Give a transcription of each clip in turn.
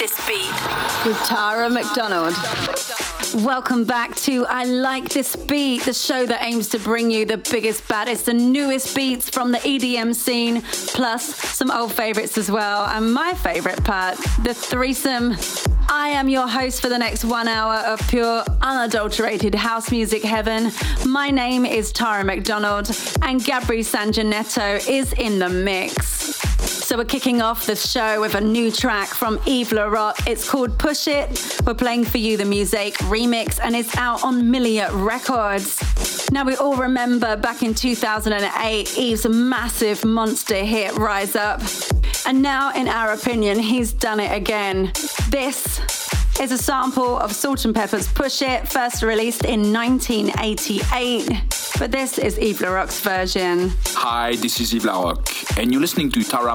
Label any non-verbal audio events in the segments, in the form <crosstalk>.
this beat. With Tara McDonald. Welcome back to I Like This Beat, the show that aims to bring you the biggest, baddest, and newest beats from the EDM scene, plus some old favorites as well. And my favorite part, the threesome. I am your host for the next one hour of pure, unadulterated house music heaven. My name is Tara McDonald, and Gabri Sanjanetto is in the mix. So we're kicking off the show with a new track from Yves Larock. It's called Push It. We're playing for you the music remix, and it's out on Millia Records. Now we all remember back in 2008, Yves' massive monster hit Rise Up. And now, in our opinion, he's done it again. This is a sample of Salt-N-Pepa's Push It, first released in 1988. But this is Yves Larock's version. Hi, this is Yves Larock, and you're listening to Tara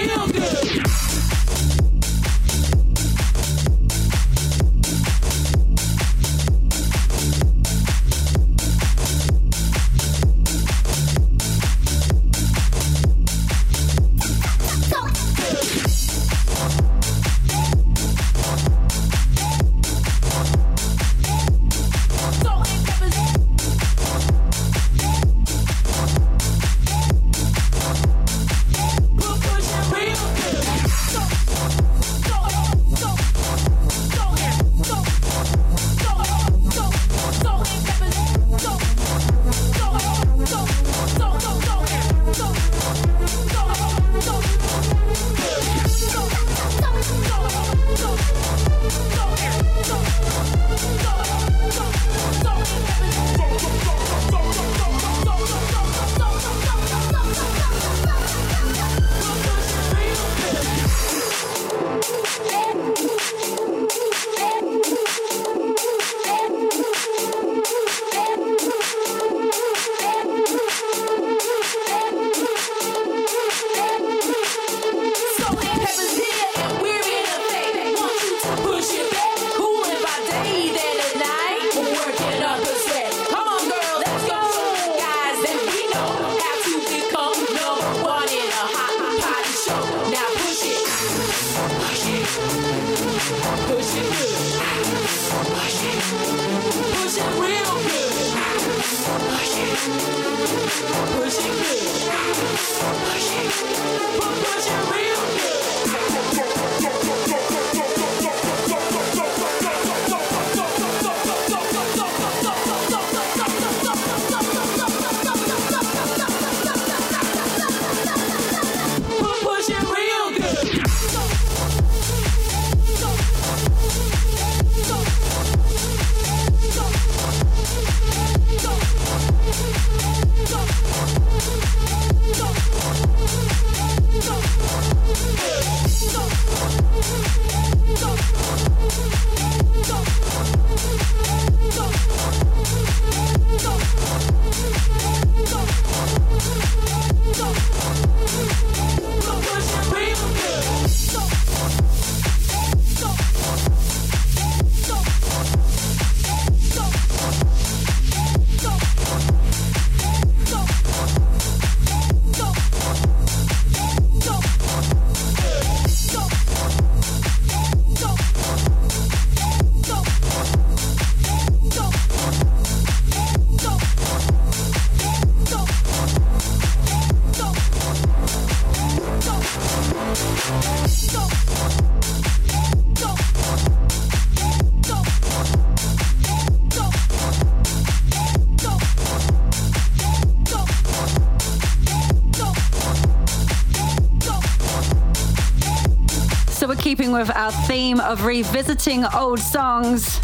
with our theme of revisiting old songs.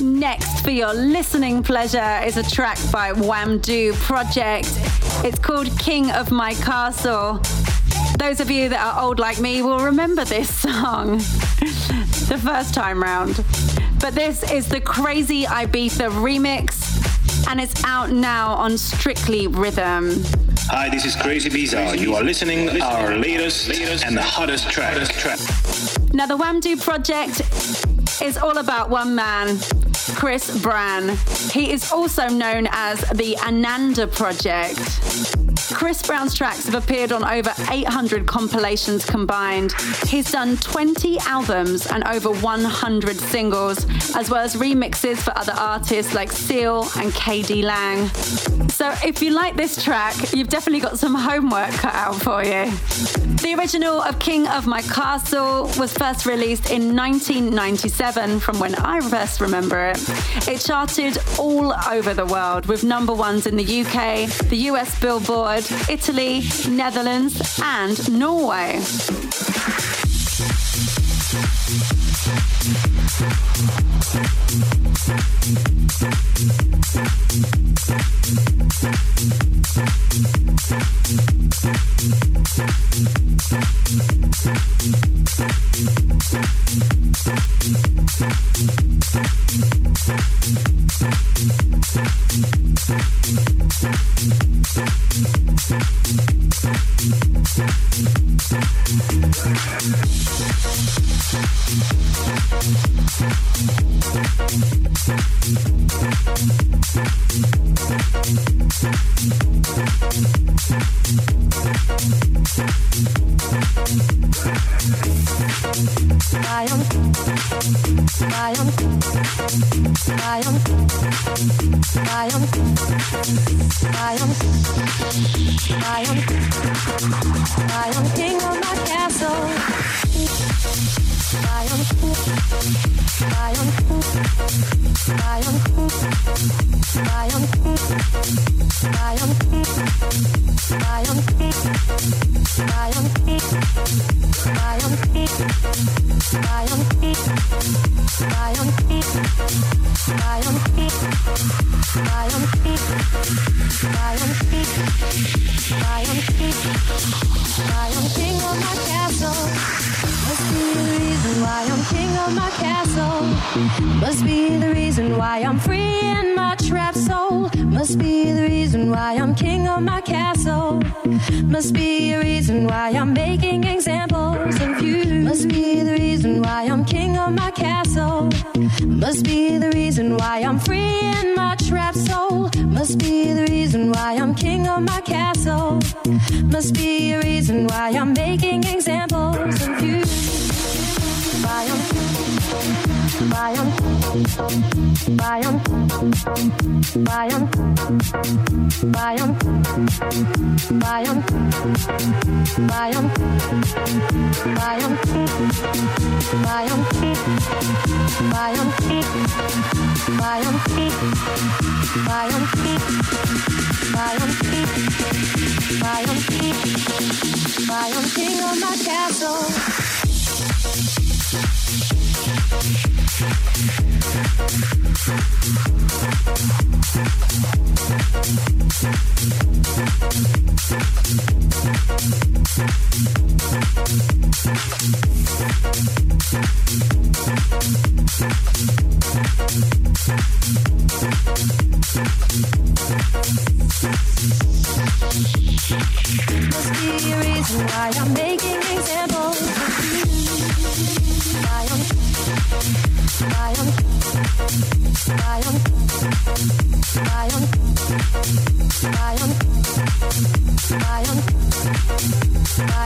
Next, for your listening pleasure, is a track by Wamdue Project. It's called King of My Castle. Those of you that are old like me will remember this <laughs> song the first time round. But this is the Crazy Ibiza remix, and it's out now on Strictly Rhythm. Hi, this is Crazy Ibiza. You are listening to our latest and the hottest track. Now, the Wamdue project is all about one man, Chris Brann. He is also known as the Ananda Project. Chris Brann's tracks have appeared on over 800 compilations combined. He's done 20 albums and over 100 singles, as well as remixes for other artists like Seal and KD Lang. So if you like this track, you've definitely got some homework cut out for you. The original of King of My Castle was first released in 1997, from when I first remember it. It charted all over the world with number ones in the UK, the US Billboard, Italy, Netherlands, and Norway. Must be the reason why I'm free in my trap soul. Must be the reason why I'm king of my castle. Must be a reason why I'm making examples of you. Must be the reason why I'm king of my castle. Must be the reason why I'm free in my trapped soul. Must be the reason why I'm king of my castle. Must be a reason why I'm making examples of you. Why I'm Bayern, Bayern, King of my castle. Must be a reason why I'm making examples of my Bye.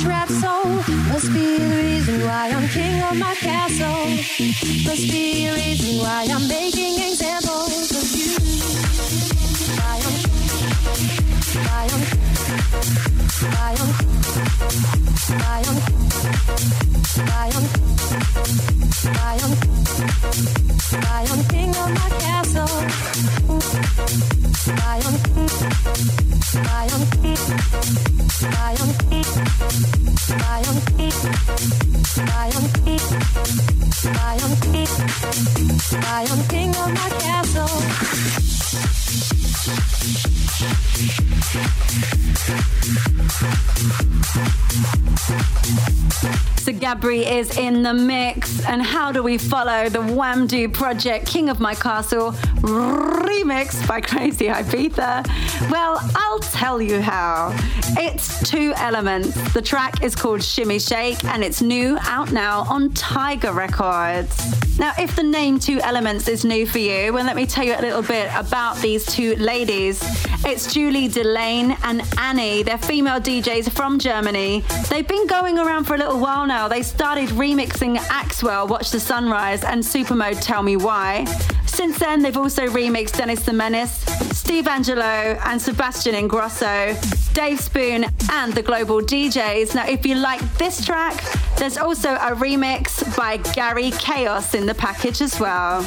trap soul. Must be the reason why I'm king of my castle. Must be a reason why I'm making examples of you. Why I'm Gabri is in the mix. And how do we follow the Wamdue project King of My Castle remix by Crazy Ibiza? Well, I'll tell you how. It's two elements. The track is called Shimmy Shake and it's new out now on Tiger Records. Now, if the name Two Elements is new for you, well, let me tell you a little bit about these two ladies. It's Julie Delane and Annie. They're female DJs from Germany. They've been going around for a little while now. They started remixing Axwell, Watch the Sunrise, and Supermode Tell Me Why. Since then, they've also remixed Dennis the Menace, Steve Angello, and Sebastian Ingrosso, Dave Spoon, and the Global DJs. Now, if you like this track, there's also a remix by Gary Caos in the package as well.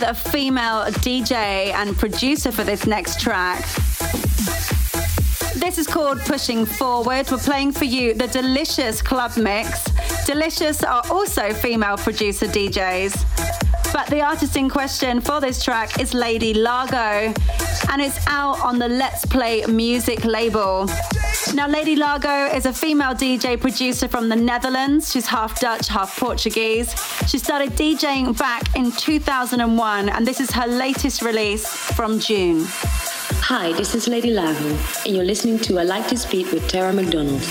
With a female DJ and producer for this next track. This is called Pushing Forward. We're playing for you the Delicious Club Mix. Delicious are also female producer DJs. But the artist in question for this track is Lady Largo, and it's out on the Let's Play music label. Now, Lady Largo is a female DJ producer from the Netherlands. She's half Dutch, half Portuguese. She started DJing back in 2001, and this is her latest release from June. Hi, this is Lady Largo, and you're listening to I Like This Beat with Tara McDonald.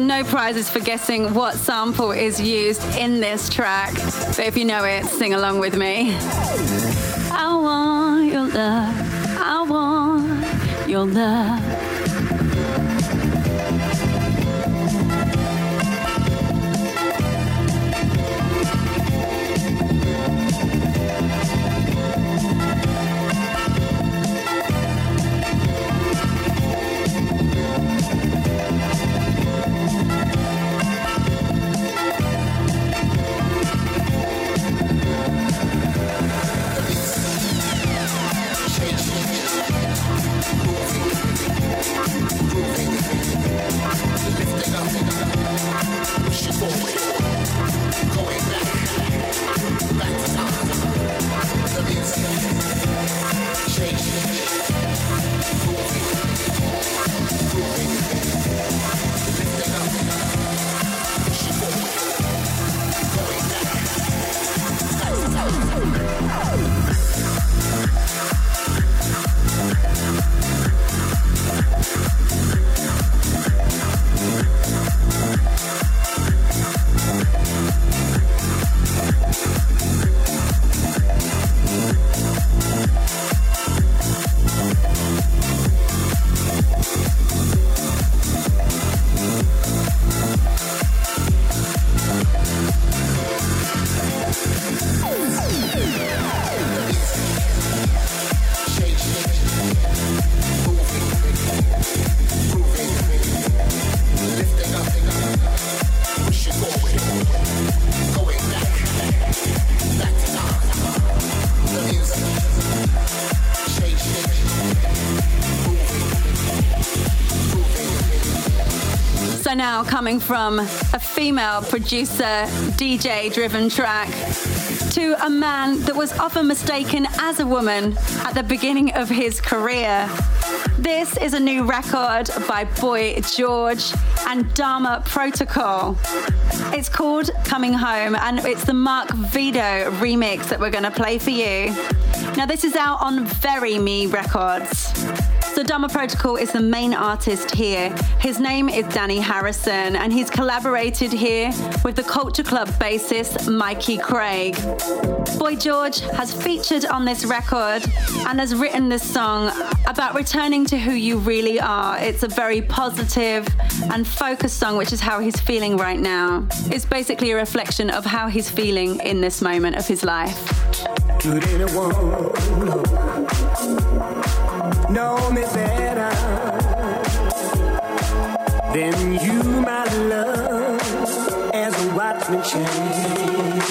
No prizes for guessing what sample is used in this track. But if you know it, sing along with me. I want your love. I want your love. Now coming from a female producer, DJ driven track to a man that was often mistaken as a woman at the beginning of his career. This is a new record by Boy George and Dharma Protocol. It's called Coming Home and it's the Marc Vedo remix that we're going to play for you. Now, this is out on Very Me Records. So Dharma Protocol is the main artist here. His name is Danny Harrison, and he's collaborated here with the Culture Club bassist Mikey Craig. Boy George has featured on this record and has written this song about returning to who you really are. It's a very positive and focused song, which is how he's feeling right now. It's basically a reflection of how he's feeling in this moment of his life. Know me better than you, my love, as a watchman change?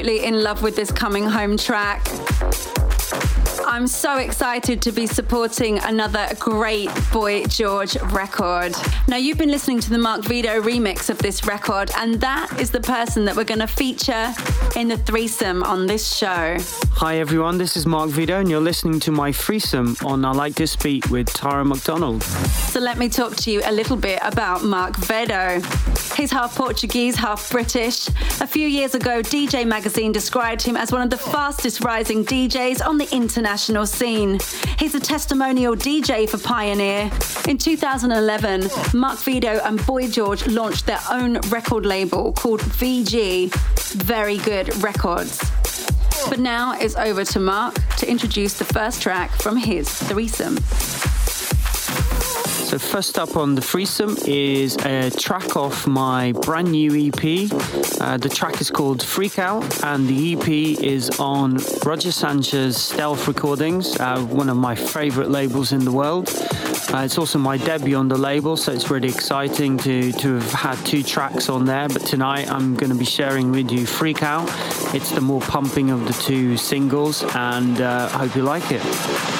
Absolutely in love with this coming home track. I'm so excited to be supporting another great Boy George record. Now, you've been listening to the Marc Vedo remix of this record, and that is the person that we're going to feature in the threesome on this show. Hi, everyone, this is Marc Vedo, and you're listening to my threesome on I Like This Beat with Tara McDonald. So, let me talk to you a little bit about Marc Vedo. He's half Portuguese, half British. A few years ago, DJ Magazine described him as one of the fastest rising DJs on the international scene. He's a testimonial DJ for Pioneer. In 2011, Marc Vedo and Boy George launched their own record label called VG, Very Good Records. But now it's over to Mark to introduce the first track from his threesome. So first up on the threesome is a track off my brand new EP. Uh, the track is called Freak Out, and the EP is on Roger Sanchez Stealth Recordings, uh, one of my favorite labels in the world. Uh, it's also my debut on the label, so it's really exciting to, to have had two tracks on there. But tonight I'm going to be sharing with you Freak Out. It's the more pumping of the two singles, and uh, I hope you like it.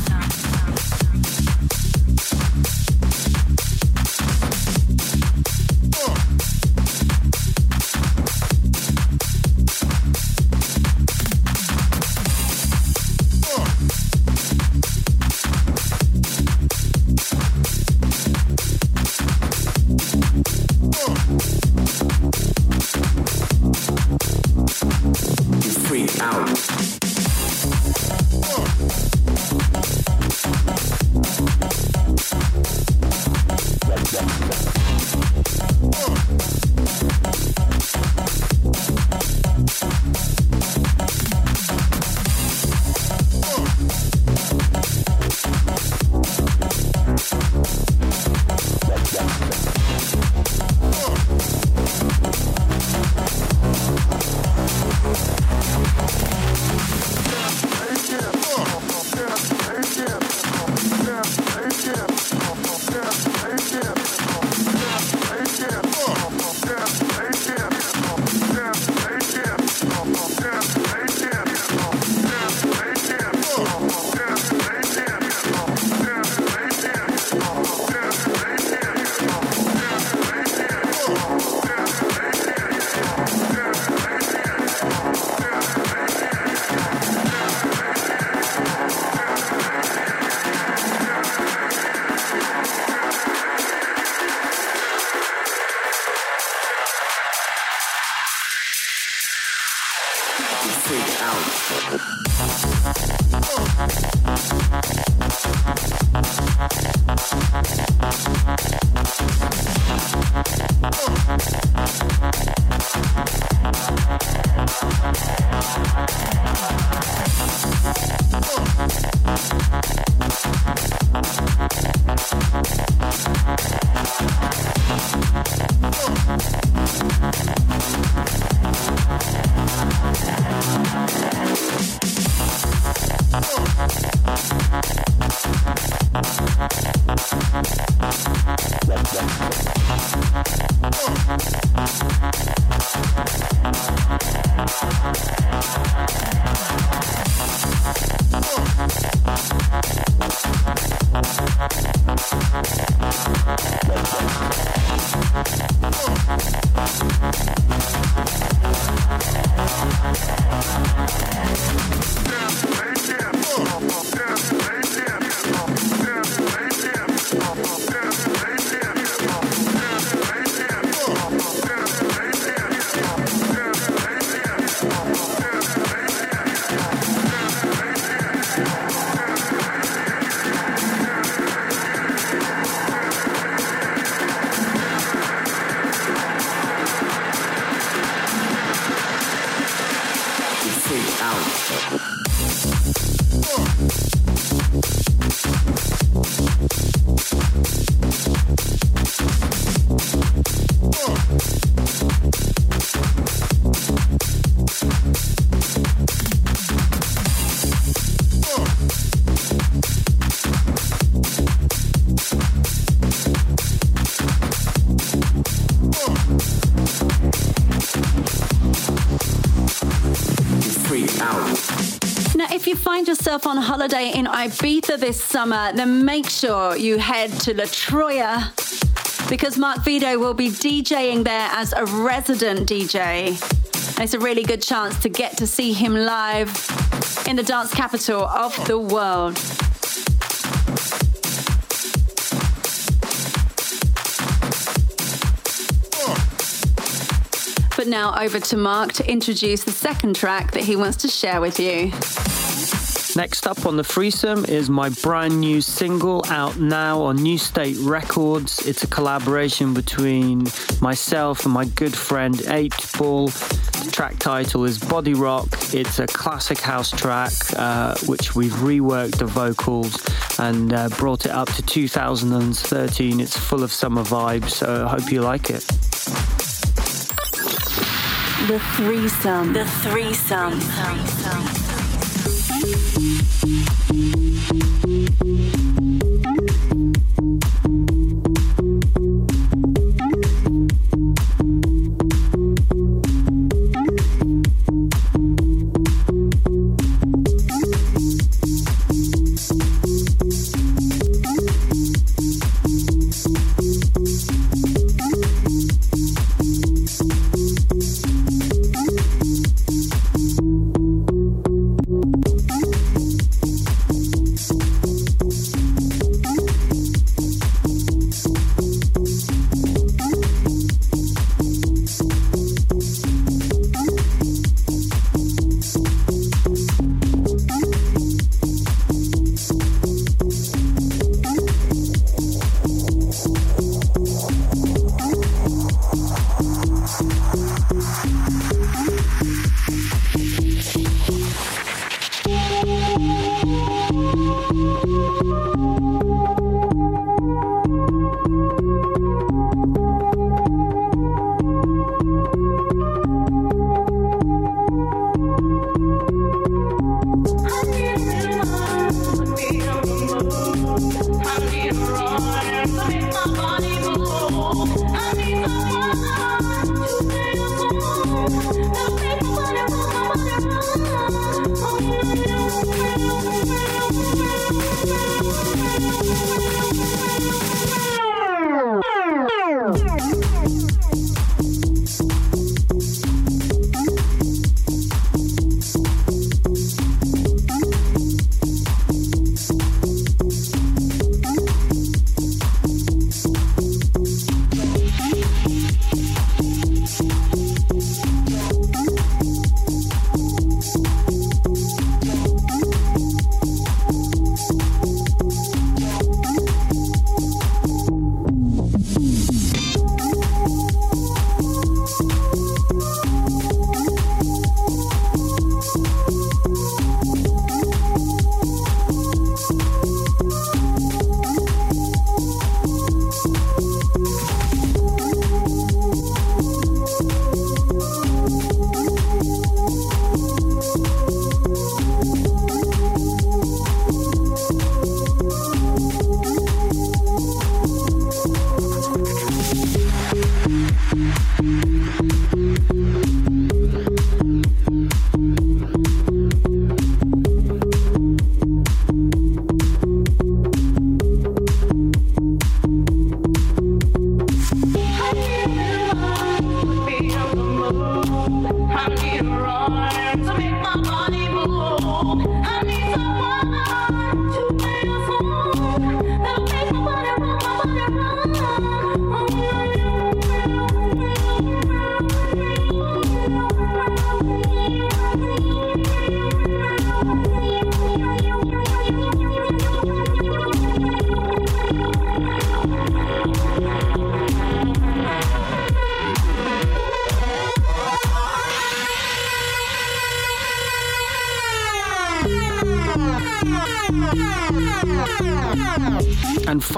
On holiday in Ibiza this summer, then make sure you head to La Troya because Marc Vedo will be DJing there as a resident DJ. It's a really good chance to get to see him live in the dance capital of the world. But now over to Marc to introduce the second track that he wants to share with you. Next up on the threesome is my brand new single out now on New State Records. It's a collaboration between myself and my good friend 8 Ball. The track title is Body Rock. It's a classic house track uh, which we've reworked the vocals and uh, brought it up to 2013. It's full of summer vibes, so I hope you like it. The threesome. The threesome. Thank you.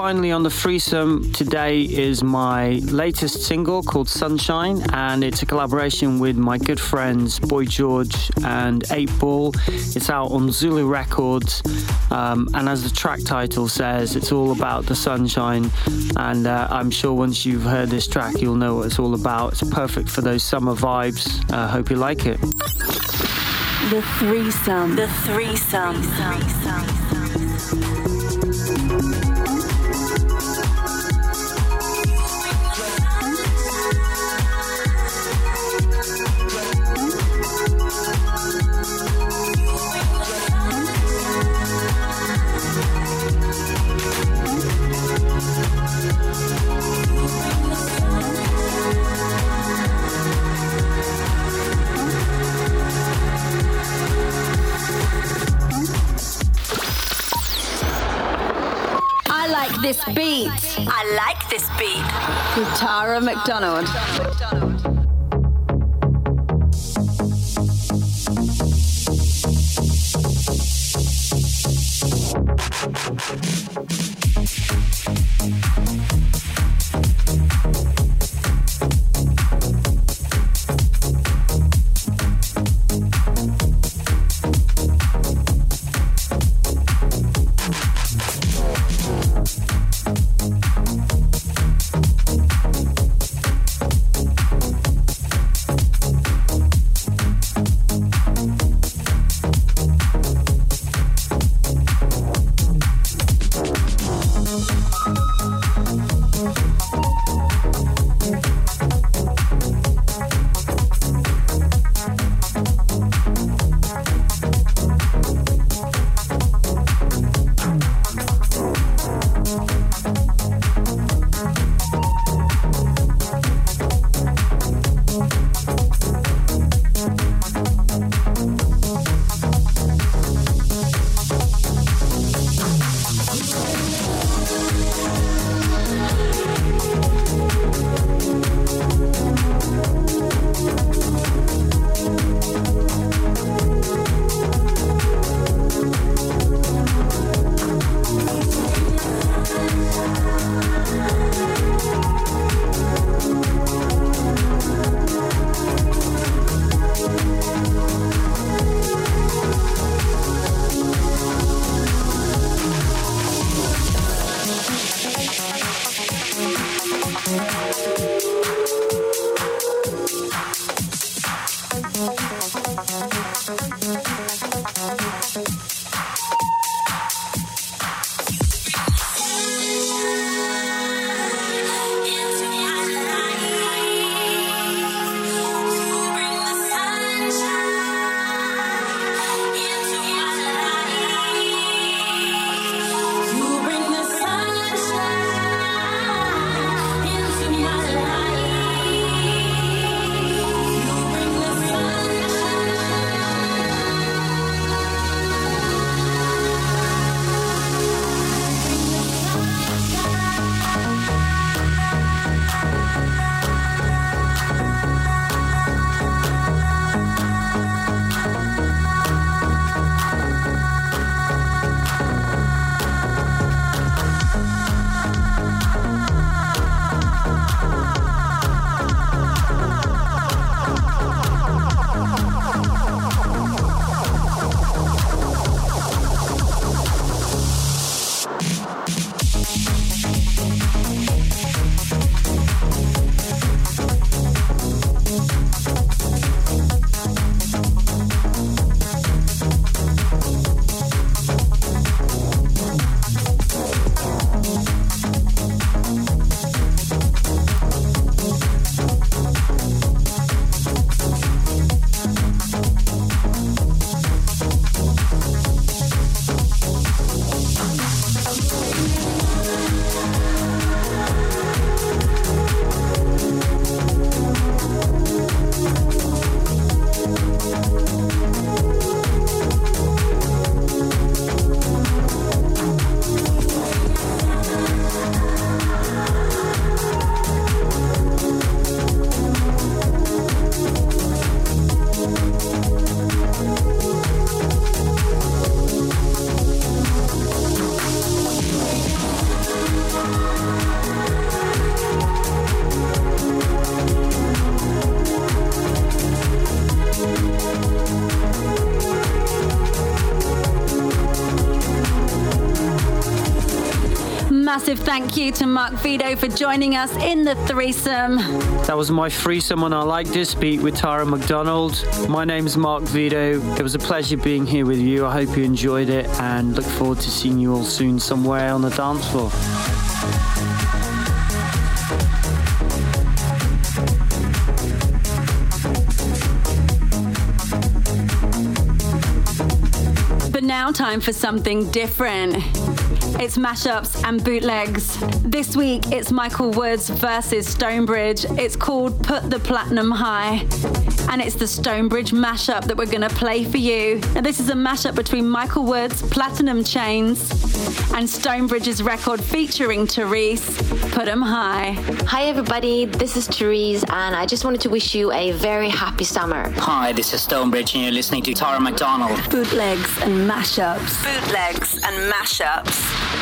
Finally on the threesome today is my latest single called Sunshine, and it's a collaboration with my good friends Boy George and 8 Ball. It's out on Zulu Records, um, and as the track title says, it's all about the sunshine. And uh, I'm sure once you've heard this track, you'll know what it's all about. It's perfect for those summer vibes. I uh, hope you like it. The threesome. The threesome. The threesome. this beat. I like this beat. With Tara McDonald. massive thank you to Marc Vedo for joining us in the threesome. That was my threesome on I Like This Beat with Tara McDonald. My name's Marc Vedo. It was a pleasure being here with you. I hope you enjoyed it and look forward to seeing you all soon somewhere on the dance floor. But now time for something different. It's mashups and bootlegs. This week it's Michael Woods versus Stonebridge. It's called Put the Platinum High. And it's the Stonebridge mashup that we're going to play for you. And this is a mashup between Michael Woods, Platinum Chains, and Stonebridge's record featuring Therese, Put 'em High. Hi everybody, this is Therese, and I just wanted to wish you a very happy summer. Hi, this is Stonebridge, and you're listening to Tara McDonald. Bootlegs and mashups. Bootlegs and mashups.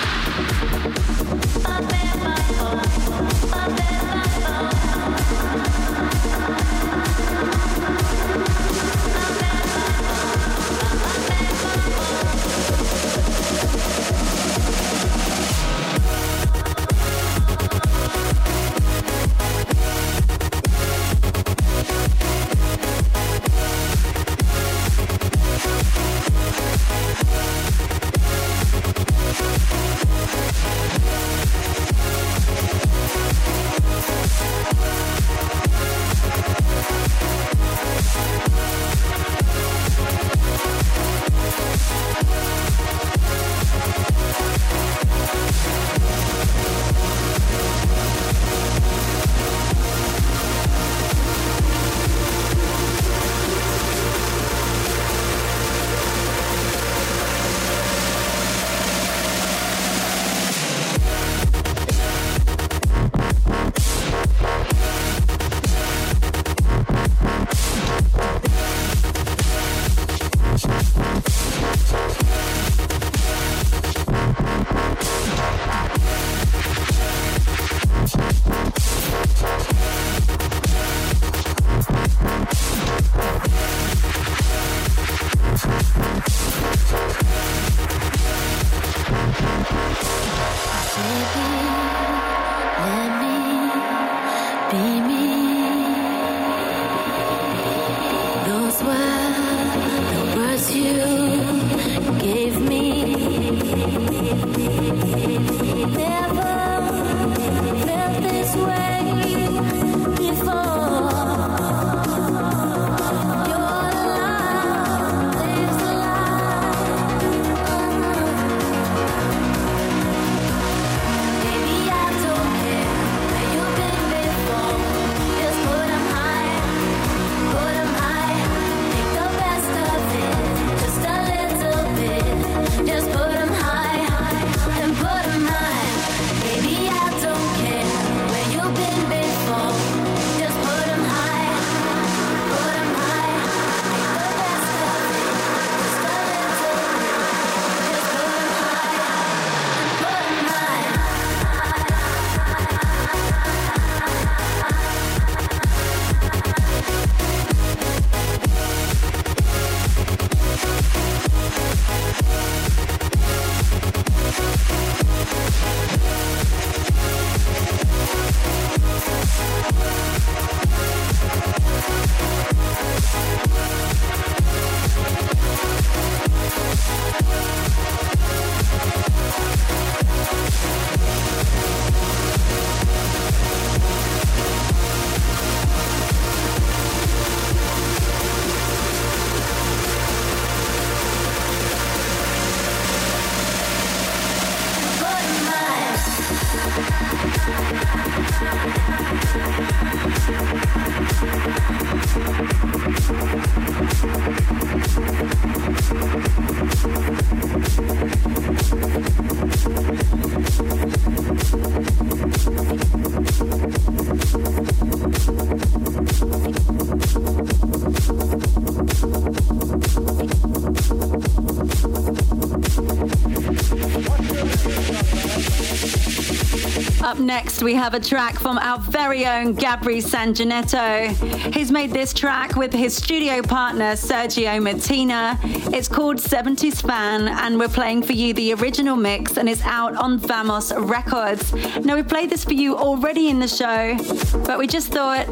Next, we have a track from our very own Gabri Sanjanetto. He's made this track with his studio partner Sergio Martina. It's called 70s Fan, and we're playing for you the original mix, and it's out on Vamos Records. Now, we played this for you already in the show, but we just thought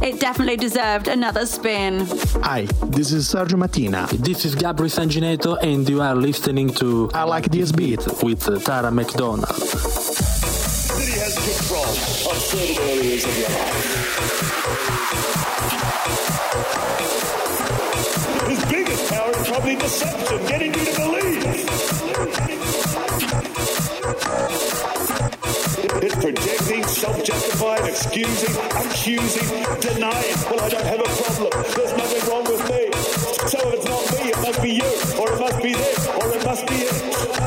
it definitely deserved another spin. Hi, this is Sergio Martina. This is Gabri Sanjanetto, and you are listening to I Like This Beat with Tara McDonald. His biggest power is probably deception, getting you to believe. It's projecting, self-justifying, excusing, accusing, denying. Well, I don't have a problem. There's nothing wrong with me. So if it's not me, it must be you, or it must be this, or it must be it.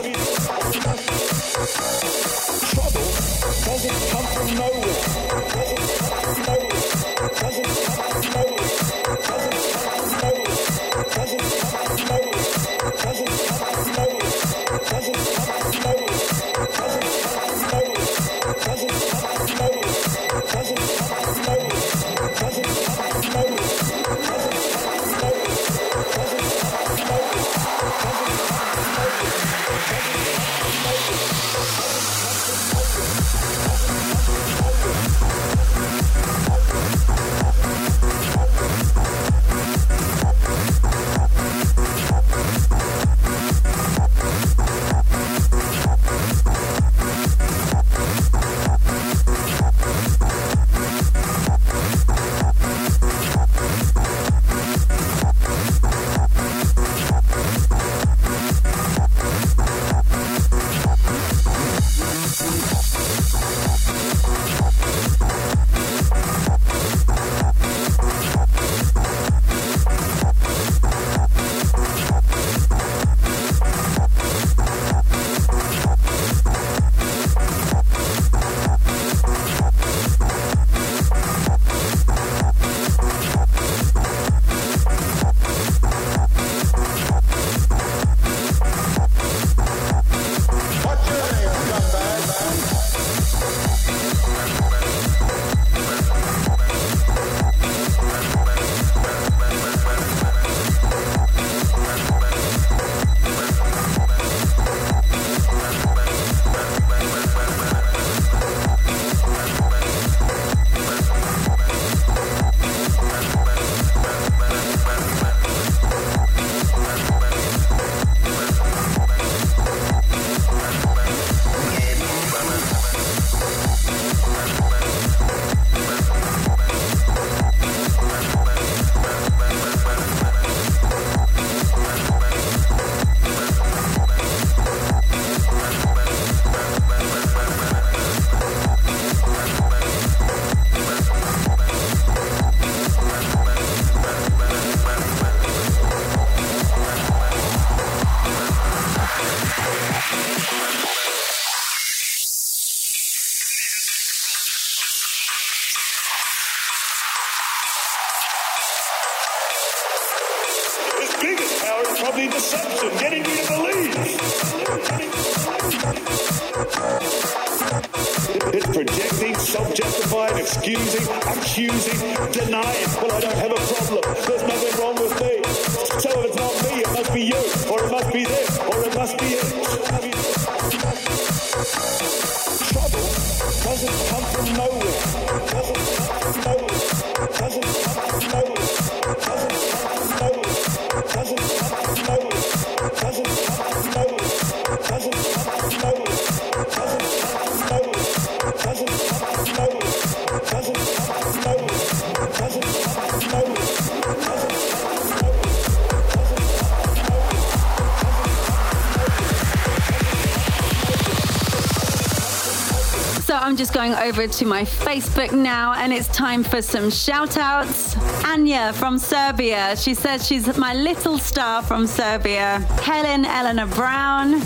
Going over to my Facebook now, and it's time for some shout outs. Anya from Serbia. She says she's my little star from Serbia. Helen Eleanor Brown.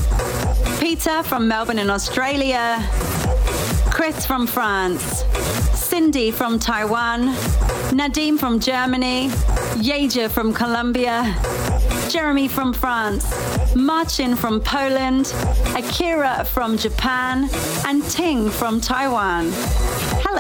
Peter from Melbourne in Australia. Chris from France. Cindy from Taiwan. Nadim from Germany. Yeja from Colombia. Jeremy from France, Marcin from Poland, Akira from Japan, and Ting from Taiwan.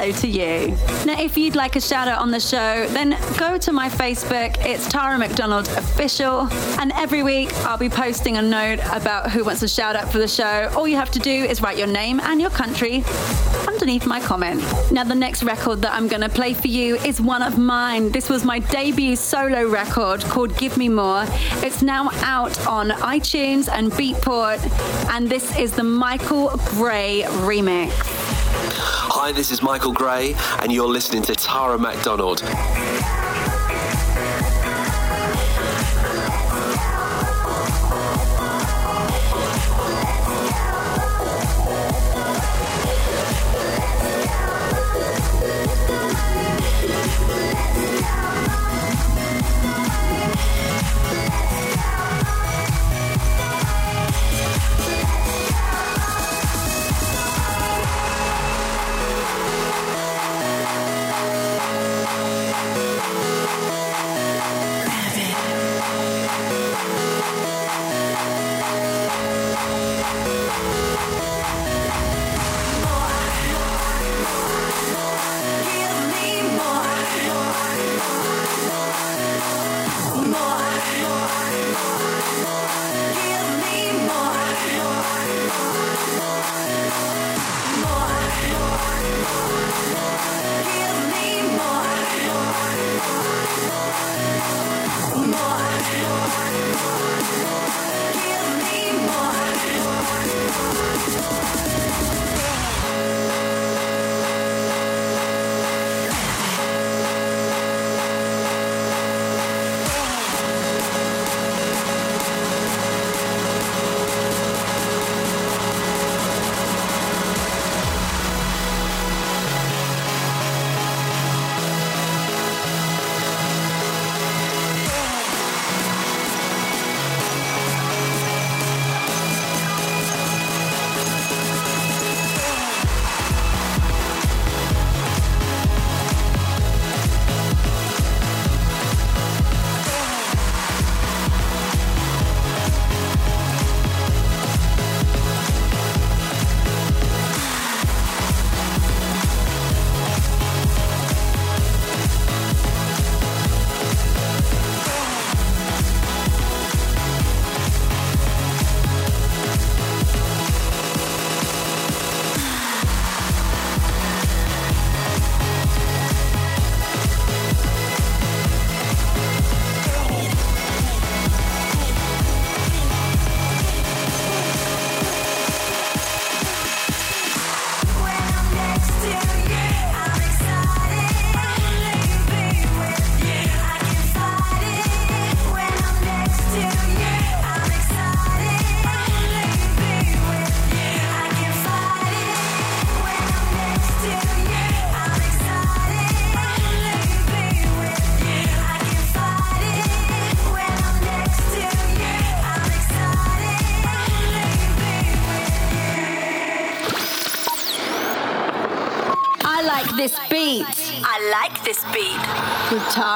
To you. Now, if you'd like a shout out on the show, then go to my Facebook. It's Tara McDonald Official. And every week I'll be posting a note about who wants a shout out for the show. All you have to do is write your name and your country underneath my comment. Now, the next record that I'm going to play for you is one of mine. This was my debut solo record called Give Me More. It's now out on iTunes and Beatport, and this is the Michael Gray remix. Hi, this is Michael Gray, and you're listening to Tara McDonald.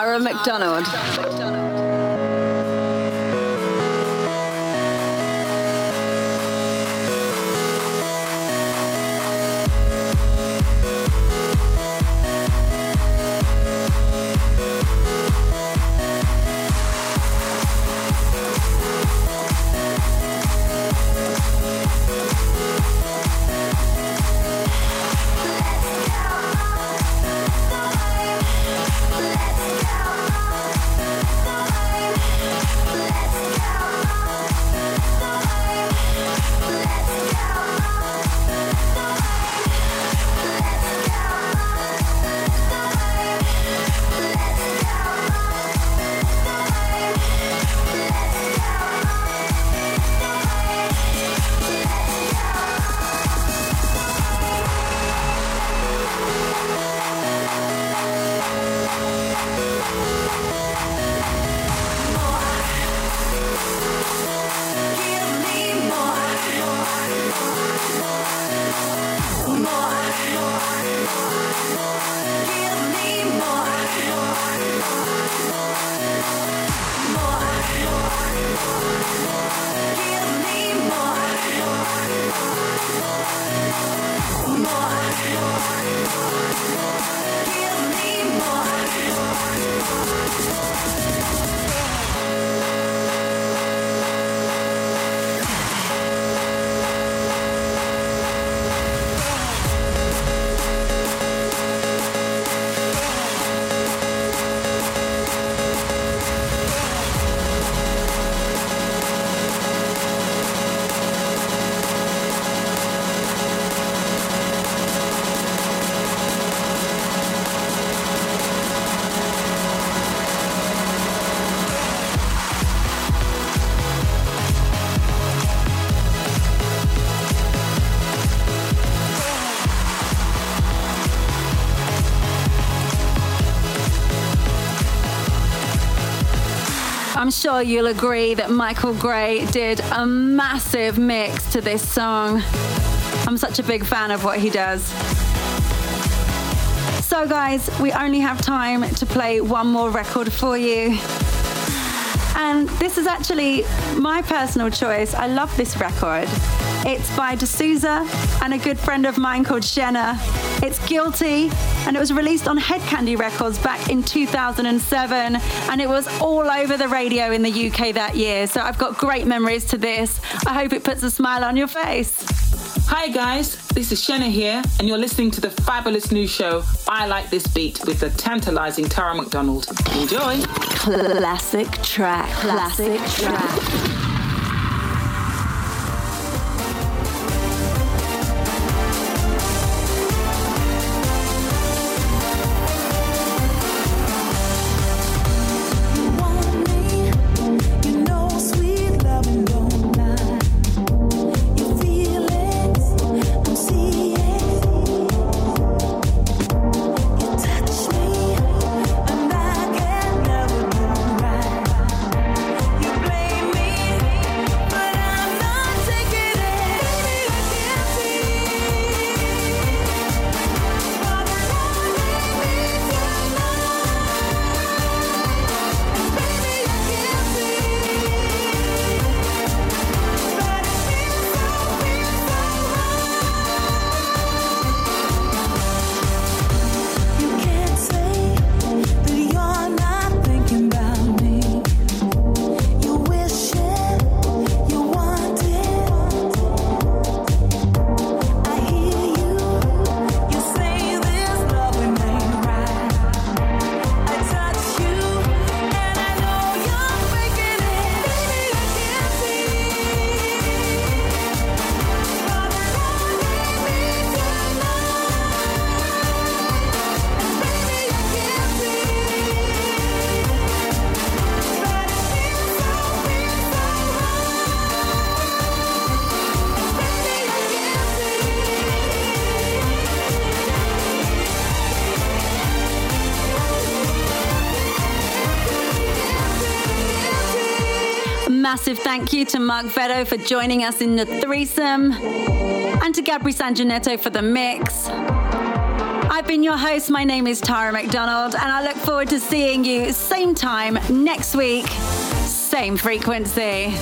Tara McDonald. I'm sure you'll agree that Michael Gray did a massive mix to this song. I'm such a big fan of what he does. So, guys, we only have time to play one more record for you. And this is actually my personal choice. I love this record. It's by D'Souza and a good friend of mine called Shenna. It's Guilty, and it was released on Hed Kandi Records back in 2007, and it was all over the radio in the UK that year. So I've got great memories to this. I hope it puts a smile on your face. Hi guys, this is Shenna here, and you're listening to the fabulous new show I Like This Beat with the tantalizing Tara McDonald. Enjoy! Classic track. Classic track. massive thank you to Marc Vedo for joining us in the threesome and to Gabri Sanjanetto for the mix. I've been your host. My name is Tara McDonald, and I look forward to seeing you same time next week, same frequency.